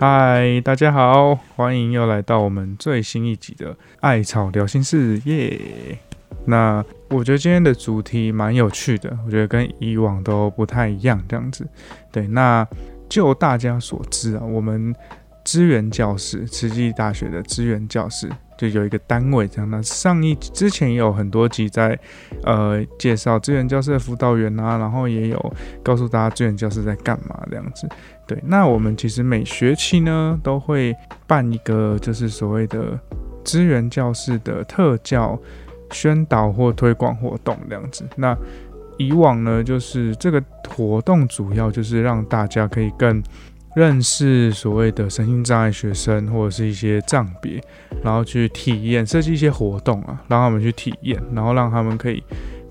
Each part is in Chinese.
嗨，大家好，欢迎又来到我们最新一集的艾草聊心事耶。那我觉得今天的主题蛮有趣的，我觉得跟以往都不太一样，这样子。对，那就大家所知啊，我们资源教室，慈济大学的资源教室。就有一个单位这样，那上一之前有很多集在呃介绍资源教室的辅导员啊，然后也有告诉大家资源教室在干嘛这样子。对，那我们其实每学期呢都会办一个就是所谓的资源教室的特教宣导或推广活动这样子。那以往呢，就是这个活动主要就是让大家可以更。认识所谓的身心障碍学生或者是一些障别，然后去体验设计一些活动啊，让他们去体验，然后让他们可以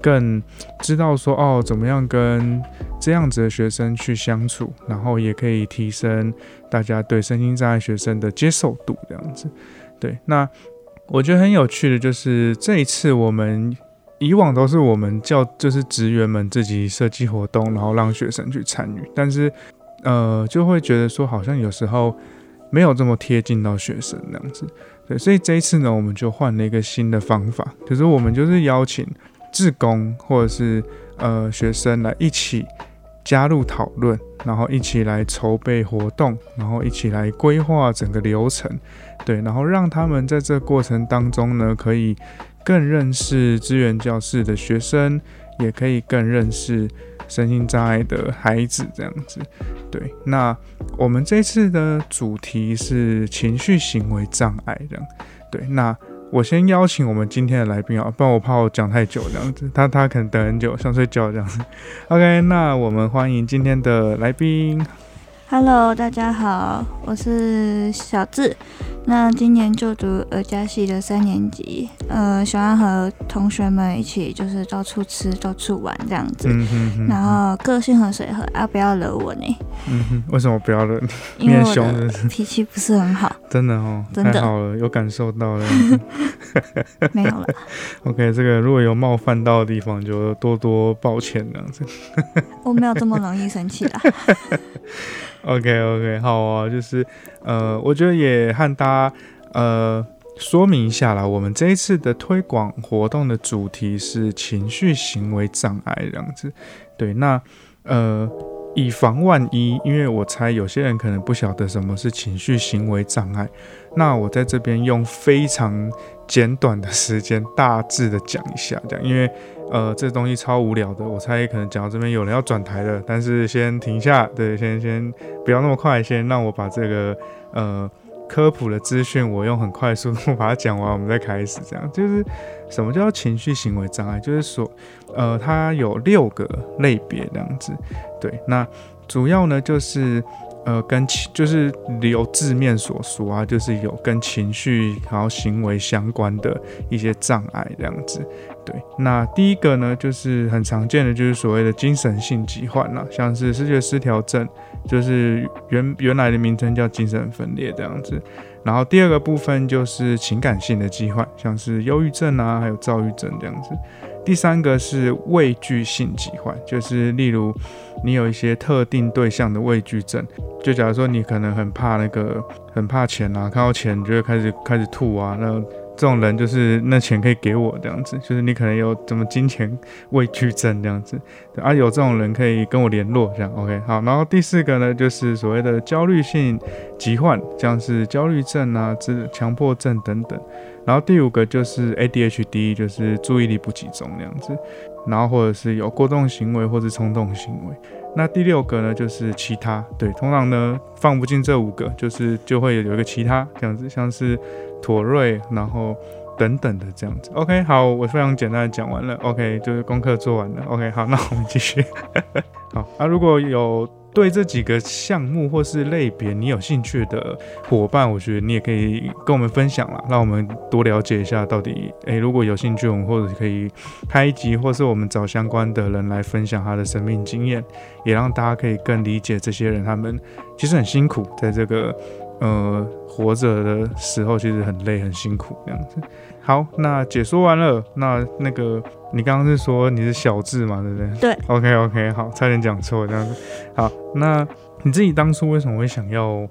更知道说哦，怎么样跟这样子的学生去相处，然后也可以提升大家对身心障碍学生的接受度，这样子。对，那我觉得很有趣的就是这一次我们以往都是我们叫就是职员们自己设计活动，然后让学生去参与，但是。呃，就会觉得说好像有时候没有这么贴近到学生那样子，对，所以这一次呢，我们就换了一个新的方法，就是我们就是邀请志工或者是呃学生来一起加入讨论，然后一起来筹备活动，然后一起来规划整个流程，对，然后让他们在这过程当中呢，可以更认识资源教室的学生，也可以更认识。身心障碍的孩子这样子，对。那我们这次的主题是情绪行为障碍的，对。那我先邀请我们今天的来宾啊，不然我怕我讲太久这样子，他他可能等很久想睡觉这样子。OK，那我们欢迎今天的来宾。Hello，大家好，我是小智。那今年就读儿家系的三年级，呃，喜欢和同学们一起就是到处吃、到处玩这样子。嗯哼然后个性很随和，啊，不要惹我呢。嗯哼。为什么不要惹你？因为我的脾气不是很好。真的哦。真的。太好了，有感受到了。没有了。OK，这个如果有冒犯到的地方，就多多抱歉这样子。我没有这么容易生气的。OK OK，好啊，就是呃，我觉得也和大家呃说明一下啦，我们这一次的推广活动的主题是情绪行为障碍这样子。对，那呃，以防万一，因为我猜有些人可能不晓得什么是情绪行为障碍，那我在这边用非常简短的时间，大致的讲一下，这样，因为。呃，这东西超无聊的，我猜可能讲到这边有人要转台了，但是先停下，对，先先不要那么快，先让我把这个呃科普的资讯，我用很快速度 把它讲完，我们再开始。这样就是什么叫情绪行为障碍？就是说，呃，它有六个类别这样子，对，那主要呢就是。呃，跟情就是由字面所说啊，就是有跟情绪然后行为相关的一些障碍这样子。对，那第一个呢，就是很常见的，就是所谓的精神性疾患啦，像是视觉失调症，就是原原来的名称叫精神分裂这样子。然后第二个部分就是情感性的疾患，像是忧郁症啊，还有躁郁症这样子。第三个是畏惧性疾患，就是例如你有一些特定对象的畏惧症，就假如说你可能很怕那个很怕钱啊，看到钱你就会开始开始吐啊，那这种人就是那钱可以给我这样子，就是你可能有怎么金钱畏惧症这样子，啊有这种人可以跟我联络这样，OK 好，然后第四个呢就是所谓的焦虑性疾患，像是焦虑症啊、自强迫症等等。然后第五个就是 ADHD，就是注意力不集中那样子，然后或者是有过动行为或者冲动行为。那第六个呢，就是其他，对，通常呢放不进这五个，就是就会有一个其他这样子，像是妥瑞，然后等等的这样子。OK，好，我非常简单的讲完了。OK，就是功课做完了。OK，好，那我们继续。好，那如果有。对这几个项目或是类别你有兴趣的伙伴，我觉得你也可以跟我们分享啦，让我们多了解一下到底。诶，如果有兴趣，我们或者可以拍一集，或是我们找相关的人来分享他的生命经验，也让大家可以更理解这些人，他们其实很辛苦，在这个呃活着的时候，其实很累很辛苦这样子。好，那解说完了，那那个你刚刚是说你是小智嘛，对不对？对。OK OK，好，差点讲错这样子。好，那你自己当初为什么会想要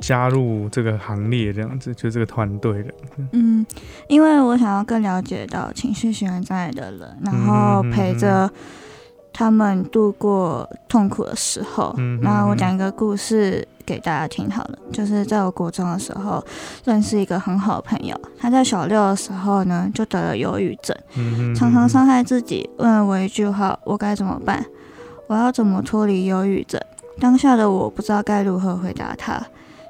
加入这个行列，这样子就这个团队的。嗯，因为我想要更了解到情绪行为障碍的人，然后陪着他们度过痛苦的时候。嗯，那我讲一个故事给大家听好了，就是在我国中的时候认识一个很好的朋友，他在小六的时候呢就得了忧郁症，常常伤害自己。问了我一句话：我该怎么办？我要怎么脱离忧郁症？当下的我不知道该如何回答他。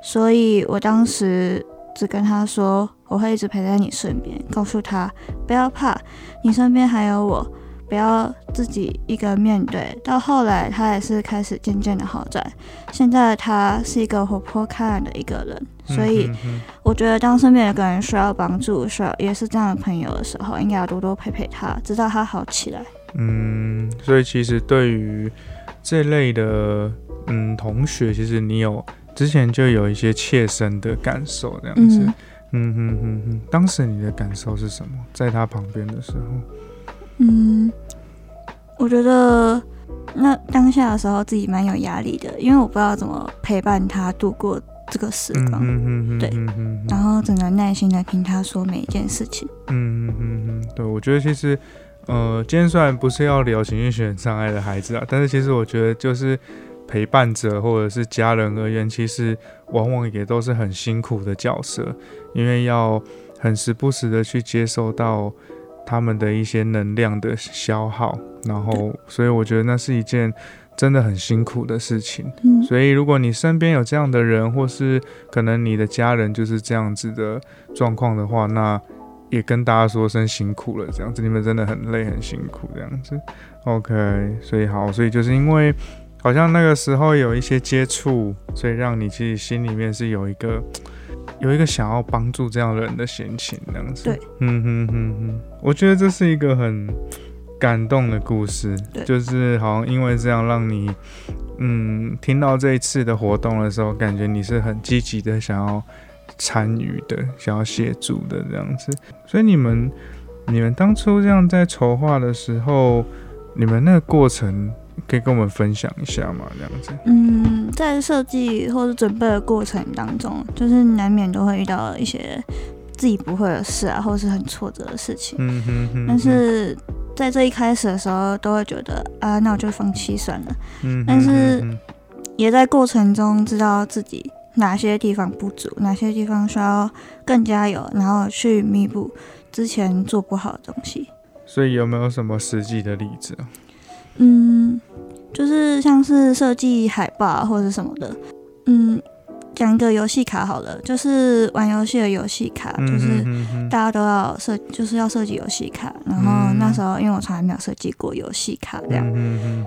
所以我当时只跟他说，我会一直陪在你身边，告诉他不要怕，你身边还有我，不要自己一个面对。到后来，他也是开始渐渐的好转，现在他是一个活泼开朗的一个人。所以我觉得，当身边有个人需要帮助，需要也是这样的朋友的时候，应该要多多陪陪他，直到他好起来。嗯，所以其实对于这类的嗯同学，其实你有。之前就有一些切身的感受，这样子，嗯哼哼哼。当时你的感受是什么？在他旁边的时候，嗯，我觉得那当下的时候自己蛮有压力的，因为我不知道怎么陪伴他度过这个时光，对，然后只能耐心的听他说每一件事情。嗯嗯嗯嗯，对，我觉得其实，呃，今天虽然不是要聊情绪学障碍的孩子啊，但是其实我觉得就是。陪伴者或者是家人而言，其实往往也都是很辛苦的角色，因为要很时不时的去接受到他们的一些能量的消耗，然后，所以我觉得那是一件真的很辛苦的事情。嗯，所以如果你身边有这样的人，或是可能你的家人就是这样子的状况的话，那也跟大家说声辛苦了，这样子你们真的很累很辛苦这样子。OK，所以好，所以就是因为。好像那个时候有一些接触，所以让你其实心里面是有一个有一个想要帮助这样的人的心情，这样子。对，嗯哼哼哼，我觉得这是一个很感动的故事。就是好像因为这样让你，嗯，听到这一次的活动的时候，感觉你是很积极的想要参与的，想要协助的这样子。所以你们你们当初这样在筹划的时候，你们那个过程。可以跟我们分享一下吗？这样子。嗯，在设计或者准备的过程当中，就是难免都会遇到一些自己不会的事啊，或是很挫折的事情。嗯哼哼。但是在这一开始的时候，都会觉得啊，那我就放弃算了。嗯。但是也在过程中知道自己哪些地方不足，哪些地方需要更加油，然后去弥补之前做不好的东西。所以有没有什么实际的例子啊？嗯，就是像是设计海报或者什么的。嗯，讲一个游戏卡好了，就是玩游戏的游戏卡，就是大家都要设，就是要设计游戏卡。然后那时候因为我从来没有设计过游戏卡这样，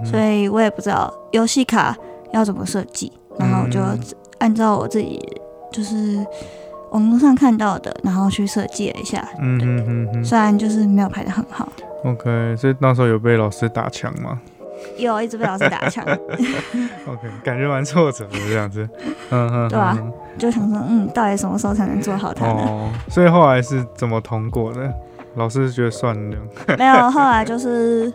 所以我也不知道游戏卡要怎么设计。然后我就按照我自己就是网络上看到的，然后去设计了一下。嗯嗯嗯，虽然就是没有拍的很好。OK，所以那时候有被老师打枪吗？有，一直被老师打枪。OK，感觉蛮挫折的这样子。嗯嗯，对啊，就想说，嗯，到底什么时候才能做好它呢？哦，所以后来是怎么通过的？老师觉得算了。没有，后来就是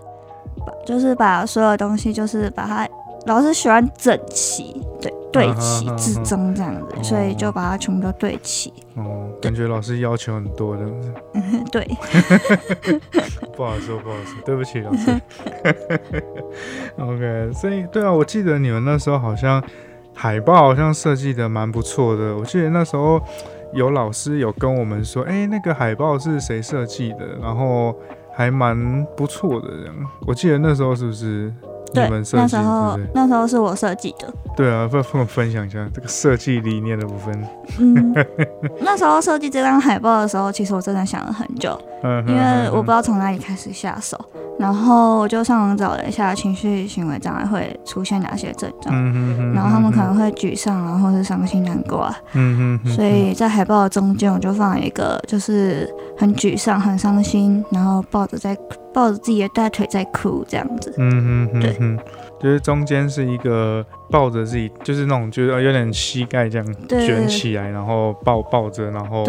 把，就是把所有东西，就是把它，老师喜欢整齐，对。对齐至中这样子，所以就把它全部都对齐。哦，感觉老师要求很多的。对。不好说，不好说，对不起老师。OK，所以对啊，我记得你们那时候好像海报好像设计的蛮不错的。我记得那时候有老师有跟我们说，哎，那个海报是谁设计的？然后还蛮不错的这样。我记得那时候是不是？对，那时候那时候是我设计的。对啊，不跟我分享一下这个设计理念的部分。嗯，那时候设计这张海报的时候，其实我真的想了很久，因为我不知道从哪里开始下手。然后我就上网找了一下情绪行为障碍会出现哪些症状，然后他们可能会沮丧啊，或是伤心难过啊。嗯哼，所以在海报的中间，我就放了一个，就是很沮丧、很伤心，然后抱着在抱着自己的大腿在哭这样子。嗯哼哼，对，就是中间是一个抱着自己，就是那种就是有点膝盖这样卷起来，然后抱抱着，然后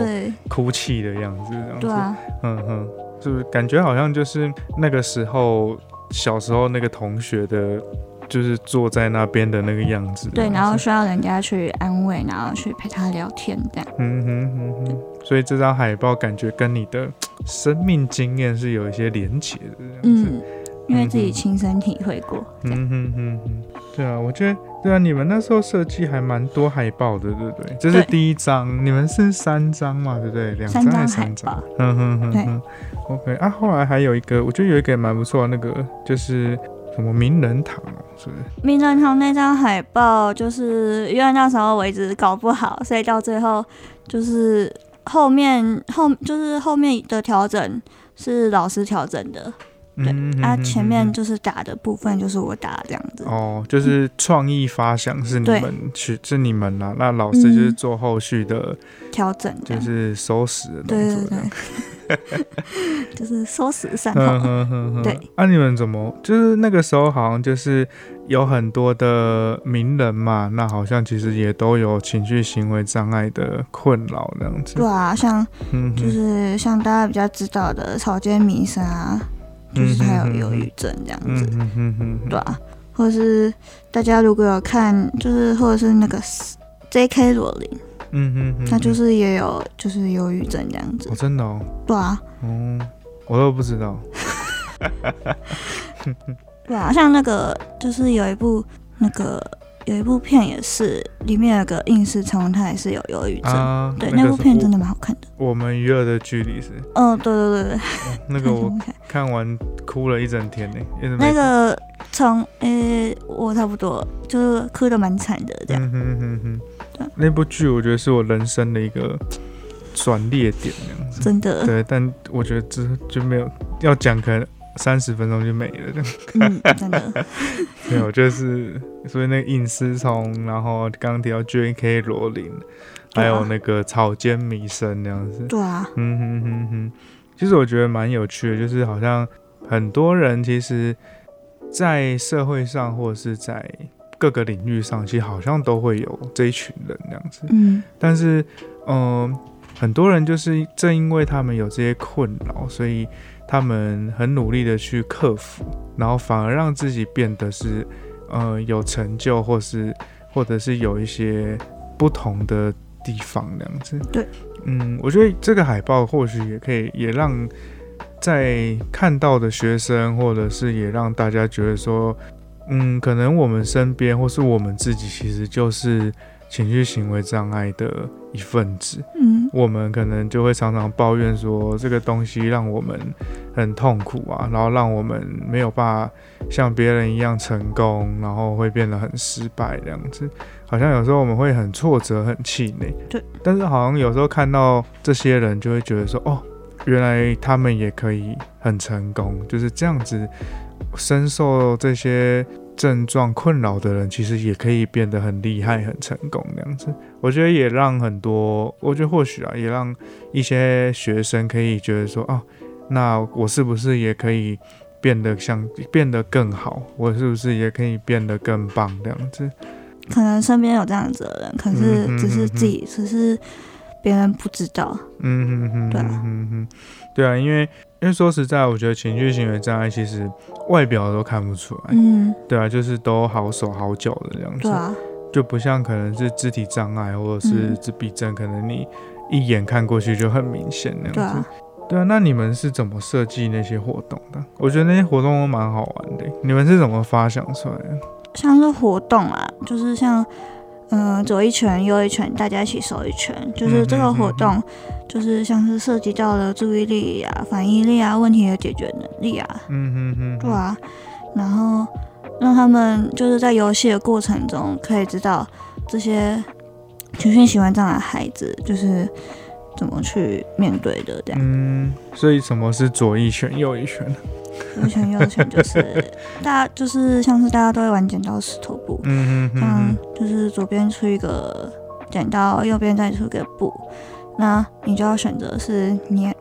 哭泣的样子这样子。对啊，嗯哼。就是感觉好像就是那个时候小时候那个同学的就是坐在那边的那个样子。对，然后需要人家去安慰，然后去陪他聊天这样。嗯哼嗯哼，所以这张海报感觉跟你的生命经验是有一些连结的这样子。嗯，因为自己亲身体会过。嗯哼哼哼，对啊，我觉得对啊，你们那时候设计还蛮多海报的，对不对？这是第一张，你们是三张嘛，对不对？两张还是三张？嗯哼哼哼。OK 啊，后来还有一个，我觉得有一个蛮不错，那个就是什么名人堂哦，是不是？名人堂那张海报，就是因为那时候我一直搞不好，所以到最后就是后面后就是后面的调整是老师调整的。对，啊，前面就是打的部分就是我打这样子。哦，就是创意发想是你们去，是你们啦，那老师就是做后续的调整，就是收拾的动作。对对对，就是收拾善后。对，啊，你们怎么就是那个时候好像就是有很多的名人嘛，那好像其实也都有情绪行为障碍的困扰那样子。对啊，像就是像大家比较知道的草间弥生啊。就是他有忧郁症这样子，对啊，或者是大家如果有看，就是或者是那个 J.K. 罗琳，嗯嗯，他就是也有就是忧郁症这样子，哦，真的哦，对啊，哦，我都不知道，对啊，像那个就是有一部那个。有一部片也是，里面有个应试成文，他也是有忧郁症。对，那部片真的蛮好看的。我们娱乐的距离是？嗯，对对对对。那个 我看完哭了一整天呢。那个从呃，我差不多就是哭的蛮惨的这样。嗯哼哼哼。那部剧我觉得是我人生的一个转捩点，这样子。真的。对，但我觉得这就没有要讲，可能三十分钟就没了，真的。没有，就是所以那个隐私虫，然后刚刚提到 J.K. 罗琳，还有那个草间弥生那样子。对啊。嗯哼哼哼，其实我觉得蛮有趣的，就是好像很多人其实，在社会上或者是在各个领域上，其实好像都会有这一群人那样子。嗯。但是，嗯，很多人就是正因为他们有这些困扰，所以。他们很努力的去克服，然后反而让自己变得是，呃，有成就，或是或者是有一些不同的地方那样子。对，嗯，我觉得这个海报或许也可以，也让在看到的学生，或者是也让大家觉得说，嗯，可能我们身边或是我们自己，其实就是。情绪行为障碍的一份子，嗯，我们可能就会常常抱怨说这个东西让我们很痛苦啊，然后让我们没有办法像别人一样成功，然后会变得很失败这样子。好像有时候我们会很挫折、很气馁，对。但是好像有时候看到这些人，就会觉得说，哦，原来他们也可以很成功，就是这样子，深受这些。症状困扰的人，其实也可以变得很厉害、很成功那样子。我觉得也让很多，我觉得或许啊，也让一些学生可以觉得说，哦，那我是不是也可以变得像变得更好？我是不是也可以变得更棒这样子？可能身边有这样子的人，可是只是自己，只是别人不知道。嗯哼哼，对啊，对啊，因为。因为说实在，我觉得情绪行为障碍其实外表都看不出来，嗯，对啊，就是都好手好脚的这样子，就不像可能是肢体障碍或者是自闭症，可能你一眼看过去就很明显那样子，对啊，那你们是怎么设计那些活动的？我觉得那些活动都蛮好玩的，你们是怎么发想出来的？像是活动啊，就是像。嗯，左一拳，右一拳，大家一起手一拳，就是这个活动，就是像是涉及到了注意力啊、反应力啊、问题的解决能力啊，嗯嗯嗯，对啊，然后让他们就是在游戏的过程中可以知道这些情绪喜欢这样的孩子就是怎么去面对的这样。嗯，所以什么是左一拳，右一拳？右拳右拳就是 大家就是像是大家都会玩剪刀石头布，嗯嗯嗯，就是左边出一个剪刀，右边再出一个布，那你就要选择是你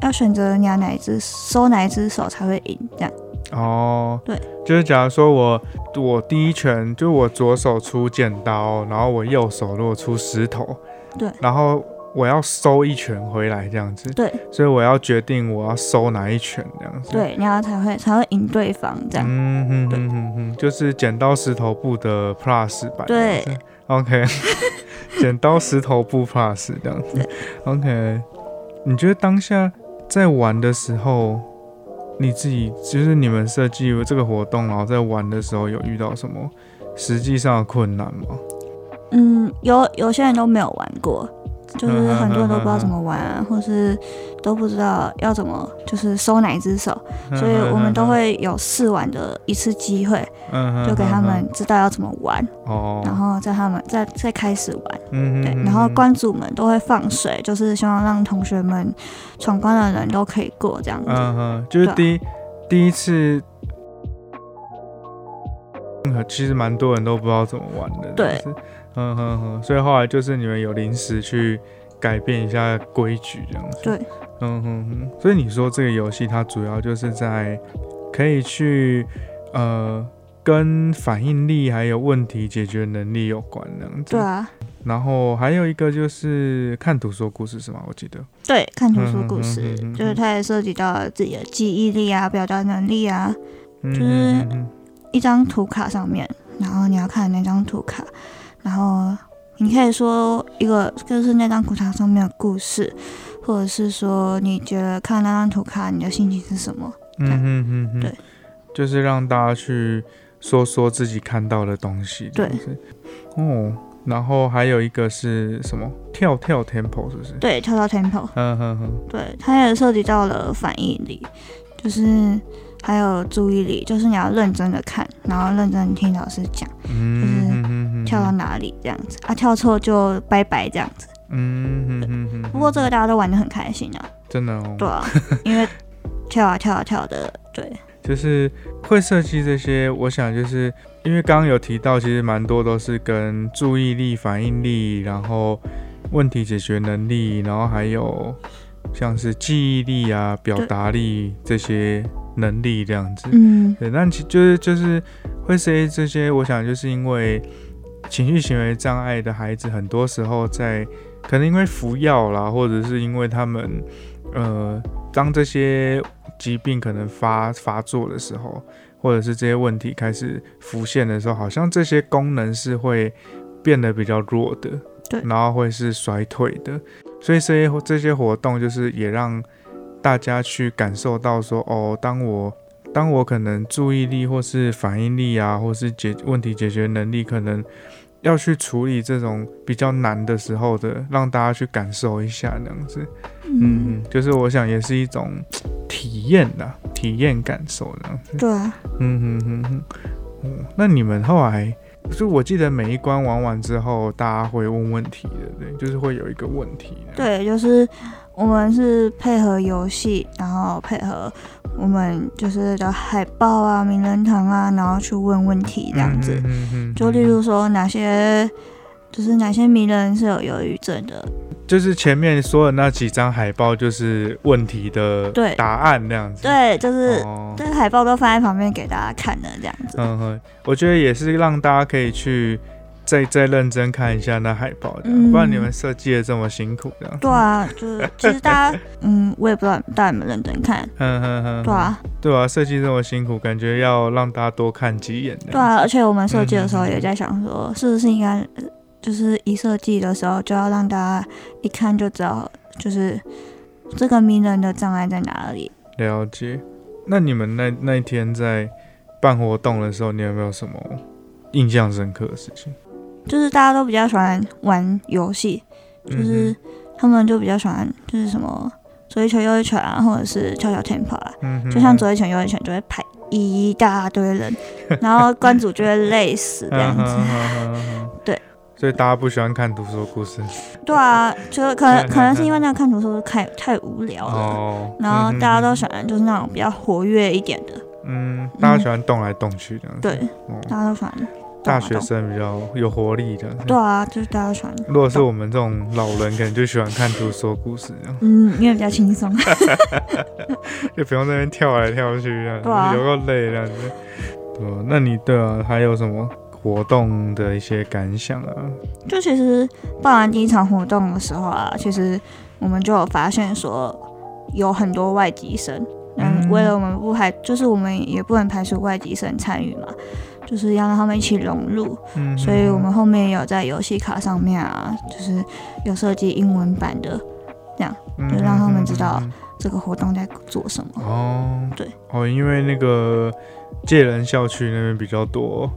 要选择你要哪一只收哪一只手才会赢这样。哦，对，就是假如说我我第一拳就我左手出剪刀，然后我右手如果出石头，对，然后我要收一拳回来这样子，对所以我要决定我要收哪一拳这样子。，对，然后才会才会赢对方这样。嗯哼对哼哼哼，就是剪刀石头布的 Plus 版。对，OK，剪刀石头布 Plus 这样子，OK。你觉得当下在玩的时候，你自己就是你们设计这个活动，然后在玩的时候有遇到什么实际上的困难吗？嗯，有有些人都没有玩过，就是嗯很多人都不知道怎么玩啊，或是都不知道要怎么就是收哪一只手，所以我们都会有试玩的一次机会，嗯就给他们知道要怎么玩，哦，然后在他们再再开始玩。嗯对，然后关主们都会放水，就是希望让同学们闯关的人都可以过这样子。嗯哼，就是第一第一次，嗯其实蛮多人都不知道怎么玩的，对。就是，嗯哼哼，所以后来就是你们有临时去改变一下规矩这样子，对，嗯哼哼，所以你说这个游戏它主要就是在可以去呃跟反应力还有问题解决能力有关这样子，对啊，然后还有一个就是看图说故事是吗？我记得，对，看图说故事嗯哼哼哼，就是它也涉及到自己的记忆力啊、表达能力啊。嗯就是一张图卡上面，然后你要看那张图卡，然后你可以说一个就是那张图卡上面的故事，或者是说你觉得看那张图卡你的心情是什么？嗯哼哼哼，对，就是让大家去说说自己看到的东西，对。哦，然后还有一个是什么？跳跳 tempo 是不是？对，跳跳 tempo，嗯哼哼，对，它也涉及到了反应力，就是还有注意力，就是你要认真的看，然后认真听老师讲嗯跳到哪里这样子啊，跳错就拜拜这样子。嗯哼哼哼，不过这个大家都玩的很开心啊，真的哦，对啊，因为跳啊跳啊跳的，对。就是会设计这些，我想就是因为刚刚有提到，其实蛮多都是跟注意力、反应力，然后问题解决能力，然后还有像是记忆力啊、表达力这些能力这样子。嗯，对，但其就是就是会设计这些，我想就是因为情绪行为障碍的孩子，很多时候在可能因为服药啦，或者是因为他们呃，当这些疾病可能发发作的时候，或者是这些问题开始浮现的时候，好像这些功能是会变得比较弱的，对。然后会是衰退的，所以这些这些活动就是也让大家去感受到说，哦，当我当我可能注意力或是反应力啊，或是解问题解决能力，可能要去处理这种比较难的时候的，让大家去感受一下那样子。嗯就是我想也是一种体验的体验感受这样子。对啊，嗯哼哼哼。嗯，那你们后来，就我记得每一关玩完之后，大家会问问题的，对，就是会有一个问题。，对，就是我们是配合游戏，然后配合我们就是的海报啊、名人堂啊，然后去问问题这样子。嗯哼哼就例如说哪些，就是哪些名人是有忧郁症的，就是前面说的那几张海报，就是问题的对答案那样子。对，就是哦，这个海报都放在旁边给大家看的这样子。嗯哼，我觉得也是让大家可以去再再认真看一下那海报的，嗯不然你们设计的这么辛苦这样。对啊，就是其实大家，嗯，我也不知道大家有没有认真看。嗯哼哼，对啊，对啊，设计这么辛苦，感觉要让大家多看几眼。对啊，而且我们设计的时候嗯也在想说，是不是应该，呃就是一设计的时候就要让大家一看就知道，就是这个名人的障碍在哪里。了解。那你们那那一天在办活动的时候，你有没有什么印象深刻的事情？就是大家都比较喜欢玩游戏，就是他们就比较喜欢就是什么左一拳右一拳啊，或者是跳跳 tempo 啊，嗯，就像左一拳右一拳就会排一大堆人，然后关主就会累死这样子。对。所以大家不喜欢看读书故事对啊，就是可能 可能是因为那个看读书太太无聊了。哦。然后大家都喜，欢就是那种比较活跃一点的，嗯，大家喜欢动来动去这样。对，哦，大家都喜欢大学生比较有活力的。对啊，就是大家都喜欢，如果是我们这种老人，可能就喜欢看图说故事这样，嗯，因为比较轻松。就不用在那边跳来跳去这样，对啊有够累这样子。对啊，那你对啊，还有什么活动的一些感想啊？就其实办完第一场活动的时候啊，其实我们就有发现说有很多外籍生，嗯，嗯为了我们不排，就是我们也不能排除外籍生参与嘛，就是要让他们一起融入，嗯，所以我们后面有在游戏卡上面啊，就是有设计英文版的这样就让他们知道这个活动在做什么。嗯哦，对，哦，因为那个介人校区那边比较多，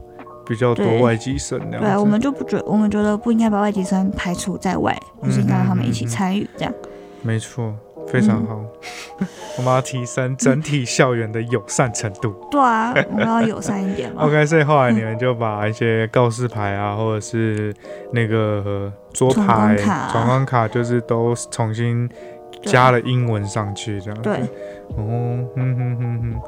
比较多外籍生那样子。对，我们就不觉，我们觉得不应该把外籍生排除在外，就是应该让他们一起参与这样。没错，非常嗯好。我们要提升整体校园的友善程度。对啊，我们要友善一点嘛。OK，所以后来你们就把一些告示牌啊，或者是那个桌闯关牌、卡啊闯关卡，就是都重新加了英文上去，这样子。对，哦，哼哼哼哼。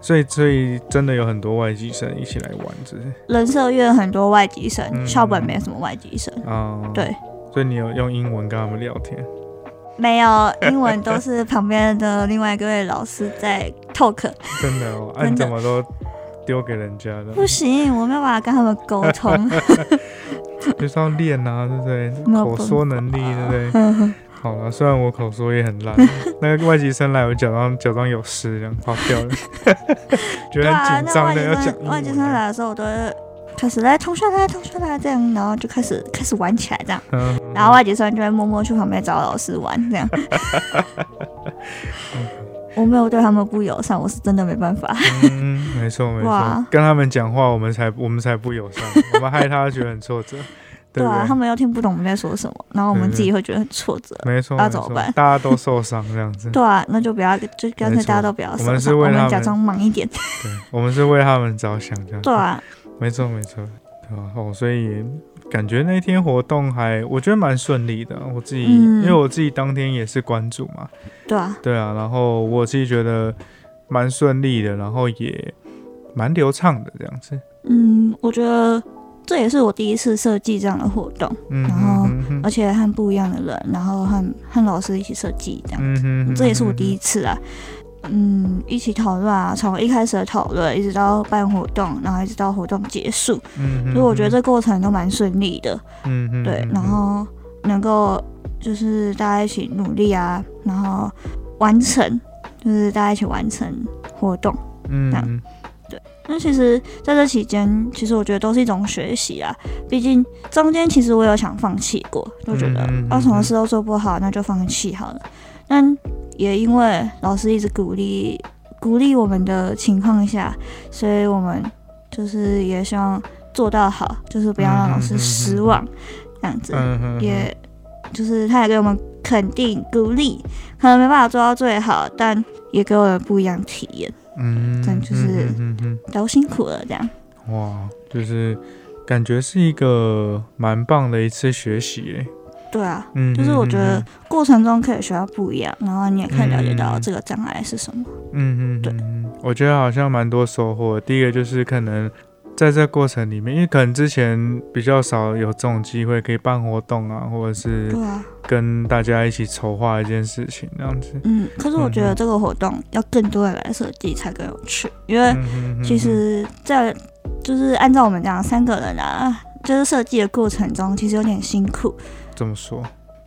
所以，所以真的有很多外籍生一起来玩，是不是？人社院很多外籍生，嗯校本没什么外籍生。啊、对，所以你有用英文跟他们聊天。没有英文都是旁边的另外一位老师在 talk。真的哦，啊、你怎么都丢给人家的？不行，我没有办法跟他们沟通。就是要练啊，对不对？口说能力，对不对？嗯 好了，虽然我口说也很烂，那个外籍生来，我假装假装有事，这样跑掉了，觉得很紧张的外籍要讲外籍生来的时候，我都会开始来同学来同学来这样，然后就开始开始玩起来这样。嗯，然后外籍生就会默默去旁边找老师玩这样。我没有对他们不友善，我是真的没办法。嗯，没错没错哇，跟他们讲话，我们才我们才不友善，我们害他觉得很挫折，对啊，他？们又听不懂我们在说什么，然后我们自己会觉得很挫折。没错，那怎么办大家都受伤这样子，对啊，那就不要，就干脆大家都不要我们是受伤，为他们我们假装忙一点。对，我们是为他们着想这样。对啊，没错没错，对吧？哦，所以感觉那天活动还我觉得蛮顺利的。我自己、嗯因为我自己当天也是关注嘛，对啊，对啊，然后我自己觉得蛮顺利的，然后也蛮流畅的这样子。嗯，我觉得这也是我第一次设计这样的活动，嗯然后而且和不一样的人，然后和和老师一起设计这样。这也是我第一，一次啊。嗯，一起讨论啊，从一开始的讨论一直到办活动，然后一直到活动结束，嗯哼所以我觉得这过程都蛮顺利的。嗯哼对，哼然后能够就是大家一起努力啊，然后完成，就是大家一起完成活动。嗯这样那其实在这期间，其实我觉得都是一种学习啊。毕竟中间其实我有想放弃过，就觉得嗯嗯嗯啊什么事都做不好，那就放弃好了。但也因为老师一直鼓励鼓励我们的情况下，所以我们就是也希望做到好，就是不要让老师失望，这样子。也就是他也给我们肯定鼓励，可能没办法做到最好，但也给我们不一样的体验，嗯，但就是都辛苦了这样。哇，就是感觉是一个蛮棒的一次学习诶。对啊，嗯，就是我觉得嗯过程中可以学到不一样，然后你也可以了解到嗯这个障碍是什么。嗯嗯，对我觉得好像蛮多收获。第一个就是可能在这过程里面，因为可能之前比较少有这种机会可以办活动啊，或者是跟大家一起筹划一件事情这样子。嗯，可是我觉得这个活动要更多人来设计才更有趣，因为其实，在就是按照我们这样三个人啊，就是设计的过程中，其实有点辛苦。这么说，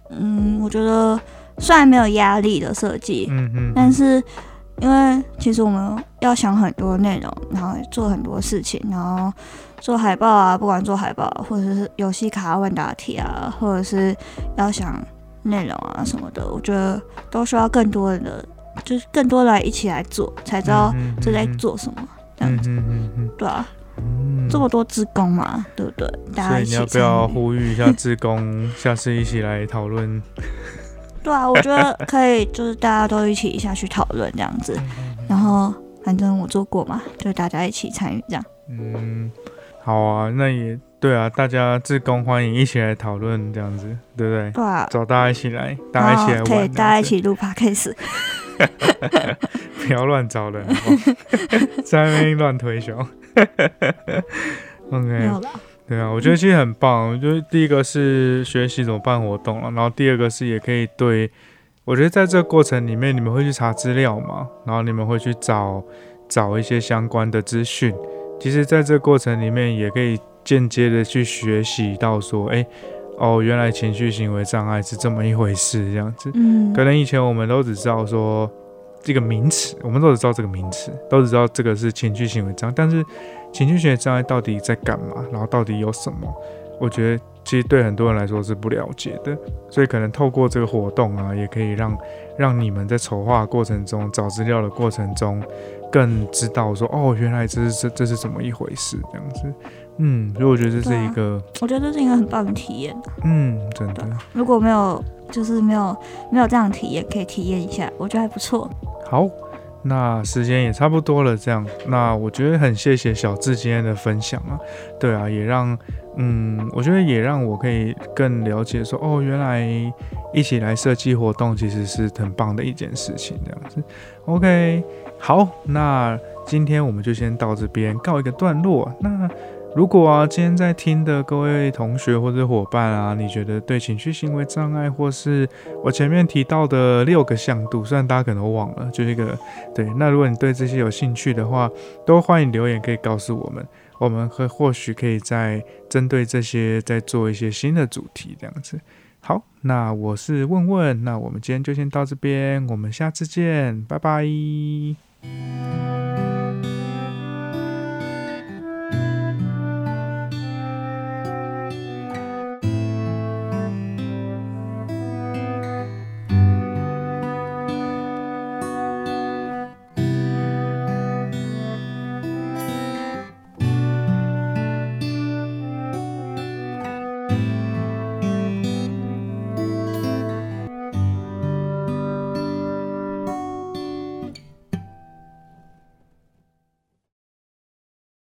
嗯，我觉得虽然没有压力的设计，嗯嗯，但是因为其实我们要想很多内容，然后做很多事情，然后做海报啊，不管做海报或者是游戏卡问答题啊，或者是要想内容啊什么的，我觉得都需要更多人的，就是更多来一起来做，才知道嗯哼这在做什么。这样子，嗯哼嗯。对啊，嗯这么多职工嘛，对不对？大所以家一起你要不要呼吁一下志工，下次一起来讨论？对啊，我觉得可以，就是大家都一起下去讨论这样子，然后反正我做过嘛，就大家一起参与这样。嗯，好啊，那也对啊，大家志工欢迎一起来讨论这样子，对不对？对啊，找大家一起来，大家一起来玩，可以大家一起录 podcast。不要乱找人，好不好在那边乱推销。没 OK，对啊，我觉得其实很棒。我觉得第一个是学习怎么办活动了，然后第二个是也可以对，我觉得在这个过程里面，你们会去查资料嘛，然后你们会去找找一些相关的资讯。其实在这过程里面也可以间接的去学习到说，哎，哦，原来情绪行为障碍是这么一回事，这样子。嗯，可能以前我们都只知道说这个名词，我们都知道这个名词，都知道这个是情绪行为障碍，但是情绪行为障碍到底在干嘛？然后到底有什么？我觉得其实对很多人来说是不了解的，所以可能透过这个活动啊，也可以让让你们在筹划过程中、找资料的过程中，更知道说哦，原来这是这这是怎么一回事这样子。嗯，所以我觉得这是一个，我觉得这是一个很棒的体验。嗯，真的。如果没有就是没有没有这样体验，可以体验一下，我觉得还不错。好。那时间也差不多了，这样，那我觉得很谢谢小智今天的分享啊，对啊，也让，嗯，我觉得也让我可以更了解说，哦，原来一起来设计活动其实是很棒的一件事情，这样子。OK，好，那今天我们就先到这边告一个段落，那。如果啊，今天在听的各位同学或者伙伴啊，你觉得对情绪行为障碍，或是我前面提到的六个向度，虽然大家可能都忘了，就是一个对。那如果你对这些有兴趣的话，都欢迎留言可以告诉我们，我们会或许可以再针对这些再做一些新的主题，这样子。好，那我是问问，那我们今天就先到这边，我们下次见，拜拜。